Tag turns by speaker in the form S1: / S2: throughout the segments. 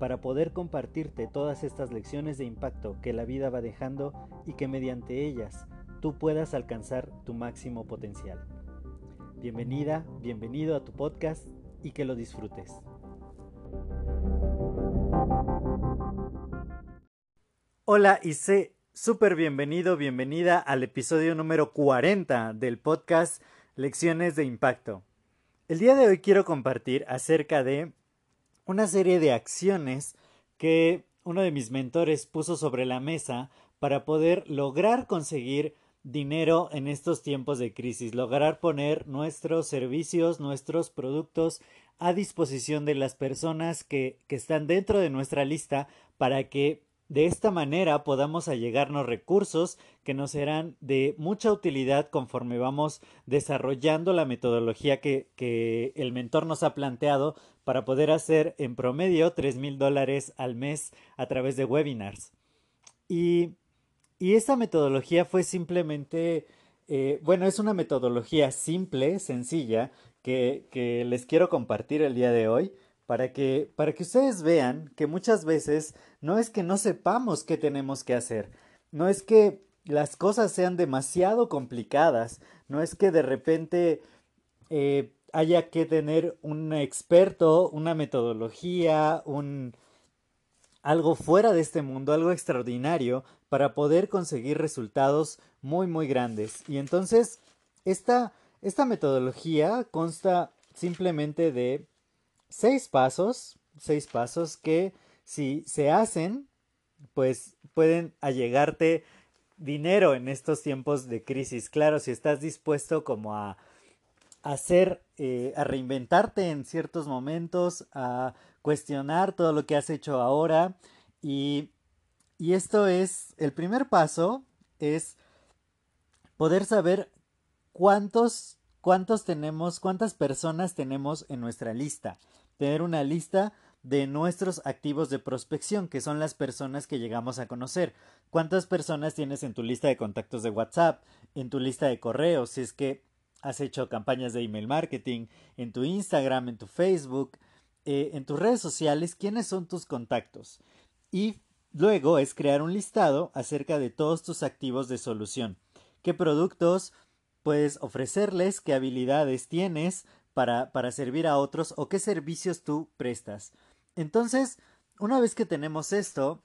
S1: para poder compartirte todas estas lecciones de impacto que la vida va dejando y que mediante ellas tú puedas alcanzar tu máximo potencial. Bienvenida, bienvenido a tu podcast y que lo disfrutes. Hola y sé súper bienvenido, bienvenida al episodio número 40 del podcast Lecciones de Impacto. El día de hoy quiero compartir acerca de una serie de acciones que uno de mis mentores puso sobre la mesa para poder lograr conseguir dinero en estos tiempos de crisis, lograr poner nuestros servicios, nuestros productos a disposición de las personas que, que están dentro de nuestra lista para que de esta manera podamos allegarnos recursos que nos serán de mucha utilidad conforme vamos desarrollando la metodología que, que el mentor nos ha planteado para poder hacer en promedio tres mil dólares al mes a través de webinars. Y, y esta metodología fue simplemente, eh, bueno, es una metodología simple, sencilla, que, que les quiero compartir el día de hoy para que, para que ustedes vean que muchas veces no es que no sepamos qué tenemos que hacer, no es que las cosas sean demasiado complicadas, no es que de repente eh, haya que tener un experto, una metodología, un algo fuera de este mundo, algo extraordinario para poder conseguir resultados muy muy grandes. Y entonces esta, esta metodología consta simplemente de seis pasos, seis pasos que si se hacen, pues pueden allegarte dinero en estos tiempos de crisis. Claro, si estás dispuesto como a hacer, eh, a reinventarte en ciertos momentos, a cuestionar todo lo que has hecho ahora. Y, y esto es, el primer paso es poder saber cuántos, cuántos tenemos, cuántas personas tenemos en nuestra lista. Tener una lista de nuestros activos de prospección, que son las personas que llegamos a conocer. ¿Cuántas personas tienes en tu lista de contactos de WhatsApp, en tu lista de correos, si es que has hecho campañas de email marketing, en tu Instagram, en tu Facebook, eh, en tus redes sociales, quiénes son tus contactos? Y luego es crear un listado acerca de todos tus activos de solución. ¿Qué productos puedes ofrecerles? ¿Qué habilidades tienes? para, para servir a otros o qué servicios tú prestas. Entonces, una vez que tenemos esto,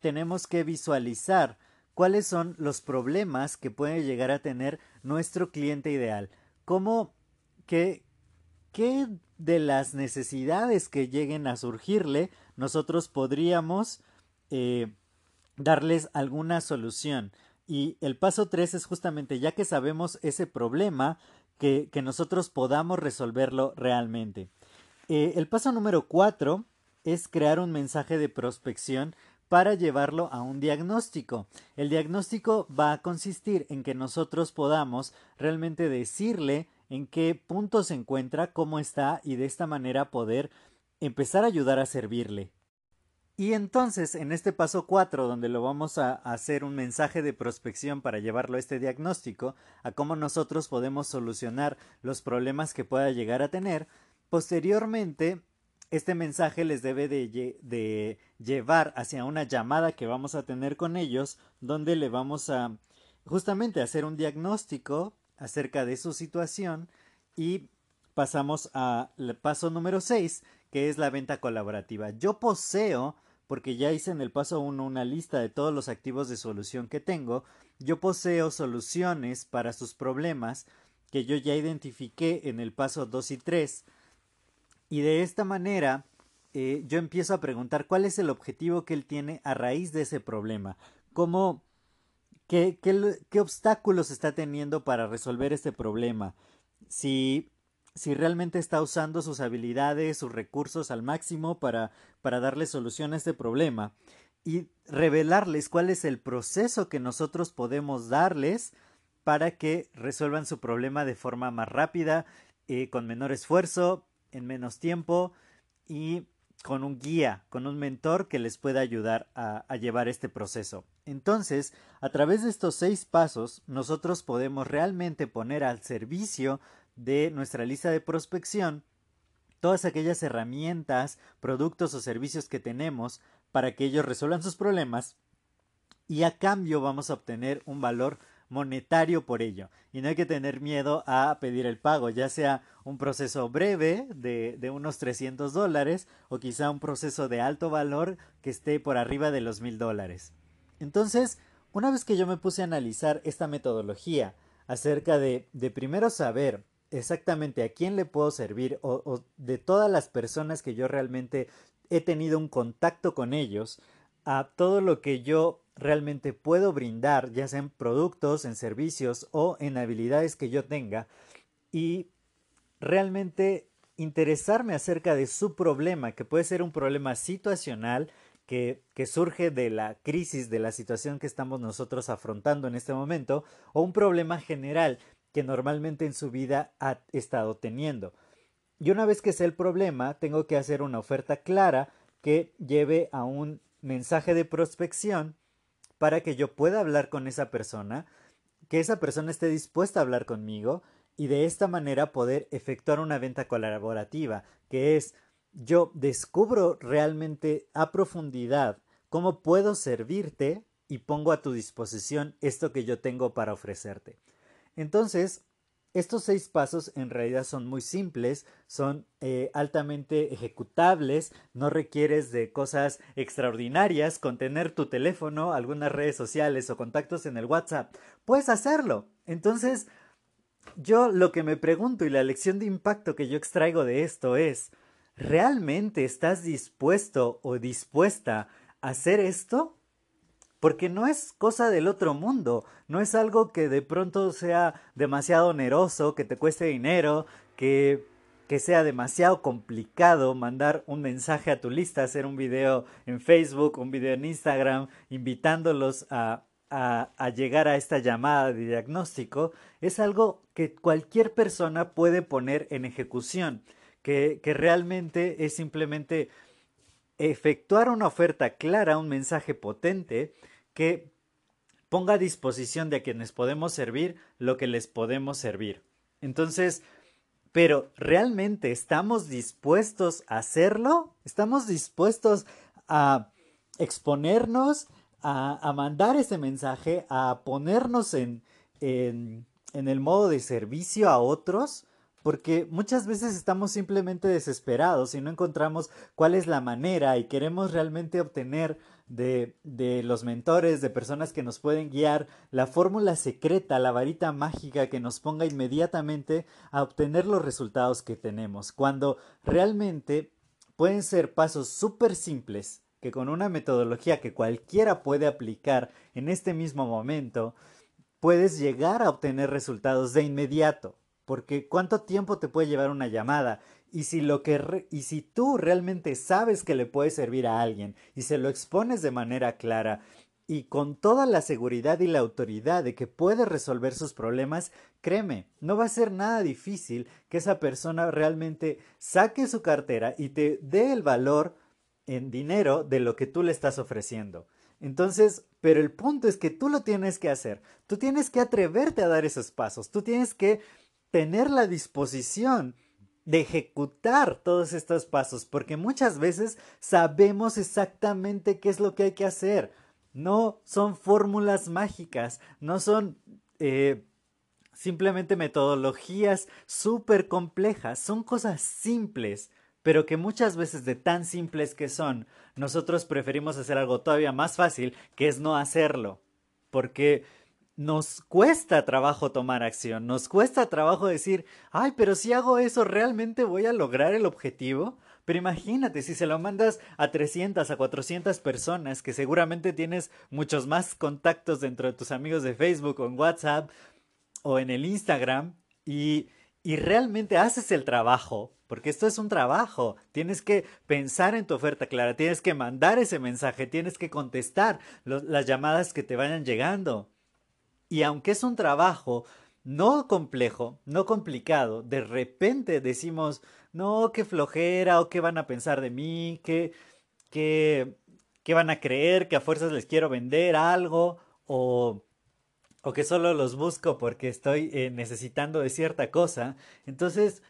S1: tenemos que visualizar cuáles son los problemas que puede llegar a tener nuestro cliente ideal. ¿Cómo, qué, qué de las necesidades que lleguen a surgirle nosotros podríamos eh, darles alguna solución? Y el paso 3 es justamente, ya que sabemos ese problema, que, nosotros podamos resolverlo realmente. Eh, el paso número cuatro es crear un mensaje de prospección para llevarlo a un diagnóstico. El diagnóstico va a consistir en que nosotros podamos realmente decirle en qué punto se encuentra, cómo está y de esta manera poder empezar a ayudar a servirle. Y entonces, en este paso 4, donde lo vamos a hacer un mensaje de prospección para llevarlo a este diagnóstico, a cómo nosotros podemos solucionar los problemas que pueda llegar a tener, posteriormente, este mensaje les debe de, llevar hacia una llamada que vamos a tener con ellos, donde le vamos a justamente hacer un diagnóstico acerca de su situación y pasamos al paso número 6, que es la venta colaborativa. Yo poseo porque ya hice en el paso 1 una lista de todos los activos de solución que tengo, yo poseo soluciones para sus problemas que yo ya identifiqué en el paso 2 y 3 y de esta manera eh, yo empiezo a preguntar cuál es el objetivo que él tiene a raíz de ese problema, cómo, qué, qué, obstáculos está teniendo para resolver este problema, si si realmente está usando sus habilidades, sus recursos al máximo para, para darle solución a este problema. y revelarles cuál es el proceso que nosotros podemos darles para que resuelvan su problema de forma más rápida, eh, con menor esfuerzo, en menos tiempo y con un guía, con un mentor que les pueda ayudar a, a, llevar este proceso. Entonces, a través de estos seis pasos, nosotros podemos realmente poner al servicio de nuestra lista de prospección todas aquellas herramientas, productos o servicios que tenemos para que ellos resuelvan sus problemas y a cambio vamos a obtener un valor monetario por ello. Y no hay que tener miedo a pedir el pago, ya sea un proceso breve de, de unos 300 dólares o quizá un proceso de alto valor que esté por arriba de los mil dólares. Entonces, una vez que yo me puse a analizar esta metodología acerca de, de primero saber exactamente a quién le puedo servir o de todas las personas que yo realmente he tenido un contacto con ellos, a todo lo que yo realmente puedo brindar, ya sea en productos, en servicios o en habilidades que yo tenga, y realmente interesarme acerca de su problema, que puede ser un problema situacional que, que, surge de la crisis, de la situación que estamos nosotros afrontando en este momento, o un problema general que normalmente en su vida ha estado teniendo. Y una vez que sé el problema, tengo que hacer una oferta clara que lleve a un mensaje de prospección para que yo pueda hablar con esa persona, que esa persona esté dispuesta a hablar conmigo y de esta manera poder efectuar una venta colaborativa, que es yo descubro realmente a profundidad cómo puedo servirte y pongo a tu disposición esto que yo tengo para ofrecerte. Entonces, estos seis pasos en realidad son muy simples, son eh, altamente ejecutables, no requieres de cosas extraordinarias, con tener tu teléfono, algunas redes sociales o contactos en el WhatsApp. Puedes hacerlo. Entonces, yo lo que me pregunto y la lección de impacto que yo extraigo de esto es, ¿realmente estás dispuesto o dispuesta a hacer esto? Porque no es cosa del otro mundo, no es algo que de pronto sea demasiado oneroso, que te cueste dinero, que, que sea demasiado complicado mandar un mensaje a tu lista, hacer un video en Facebook, un video en Instagram, invitándolos a, a, llegar a esta llamada de diagnóstico, es algo que cualquier persona puede poner en ejecución, que, que realmente es simplemente efectuar una oferta clara, un mensaje potente que ponga a disposición de a quienes podemos servir lo que les podemos servir. Entonces, pero ¿realmente estamos dispuestos a hacerlo? ¿Estamos dispuestos a exponernos, a, a mandar ese mensaje, a ponernos en, en, en el modo de servicio a otros? Porque muchas veces estamos simplemente desesperados y no encontramos cuál es la manera y queremos realmente obtener de, de los mentores, de personas que nos pueden guiar, la fórmula secreta, la varita mágica que nos ponga inmediatamente a obtener los resultados que tenemos, cuando realmente pueden ser pasos súper simples que con una metodología que cualquiera puede aplicar en este mismo momento, puedes llegar a obtener resultados de inmediato porque cuánto tiempo te puede llevar una llamada y si lo que y si tú realmente sabes que le puede servir a alguien y se lo expones de manera clara y con toda la seguridad y la autoridad de que puede resolver sus problemas, créeme, no va a ser nada difícil que esa persona realmente saque su cartera y te dé el valor en dinero de lo que tú le estás ofreciendo. Entonces, pero el punto es que tú lo tienes que hacer. Tú tienes que atreverte a dar esos pasos. Tú tienes que tener la disposición de ejecutar todos estos pasos, porque muchas veces sabemos exactamente qué es lo que hay que hacer. No son fórmulas mágicas, no son eh, simplemente metodologías súper complejas, son cosas simples, pero que muchas veces de tan simples que son, nosotros preferimos hacer algo todavía más fácil, que es no hacerlo, porque nos cuesta trabajo tomar acción, nos cuesta trabajo decir, ay, pero si hago eso, ¿realmente voy a lograr el objetivo? Pero imagínate, si se lo mandas a 300, a 400 personas, que seguramente tienes muchos más contactos dentro de tus amigos de Facebook o en WhatsApp o en el Instagram, y, y realmente haces el trabajo, porque esto es un trabajo, tienes que pensar en tu oferta clara, tienes que mandar ese mensaje, tienes que contestar las llamadas que te vayan llegando. Y aunque es un trabajo no complejo, no complicado, de repente decimos, no, qué flojera, o qué van a pensar de mí, qué, qué, qué van a creer, que a fuerzas les quiero vender algo, o o que solo los busco porque estoy eh, necesitando de cierta cosa. Entonces,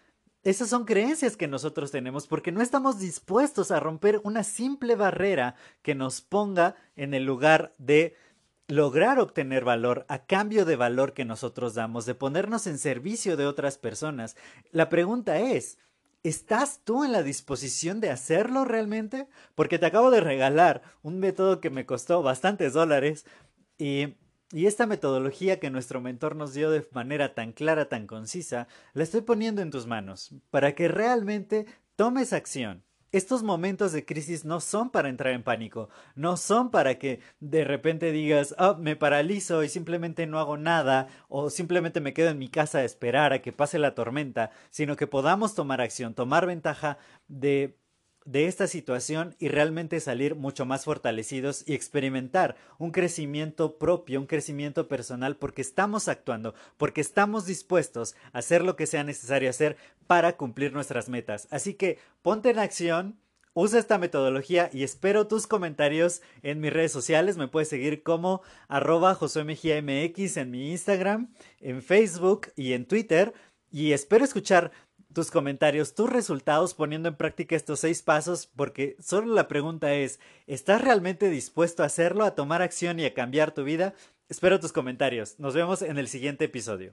S1: esas son creencias que nosotros tenemos porque no estamos dispuestos a romper una simple barrera que nos ponga en el lugar de lograr obtener valor a cambio de valor que nosotros damos, de ponernos en servicio de otras personas. La pregunta es, ¿Estás tú en la disposición de hacerlo realmente? Porque te acabo de regalar un método que me costó bastantes dólares y y esta metodología que nuestro mentor nos dio de manera tan clara, tan concisa, la estoy poniendo en tus manos para que realmente tomes acción. Estos momentos de crisis no son para entrar en pánico, no son para que de repente digas, oh, me paralizo y simplemente no hago nada, o simplemente me quedo en mi casa a esperar a que pase la tormenta, sino que podamos tomar acción, tomar ventaja de de esta situación y realmente salir mucho más fortalecidos y experimentar un crecimiento propio, un crecimiento personal, porque estamos actuando, porque estamos dispuestos a hacer lo que sea necesario hacer para cumplir nuestras metas. Así que ponte en acción. Usa esta metodología y espero tus comentarios en mis redes sociales. Me puedes seguir como arroba en mi Instagram, en Facebook y en Twitter. Y espero escuchar tus comentarios, tus resultados poniendo en práctica estos seis pasos, porque solo la pregunta es, ¿estás realmente dispuesto a hacerlo, a tomar acción y a cambiar tu vida? Espero tus comentarios. Nos vemos en el siguiente episodio.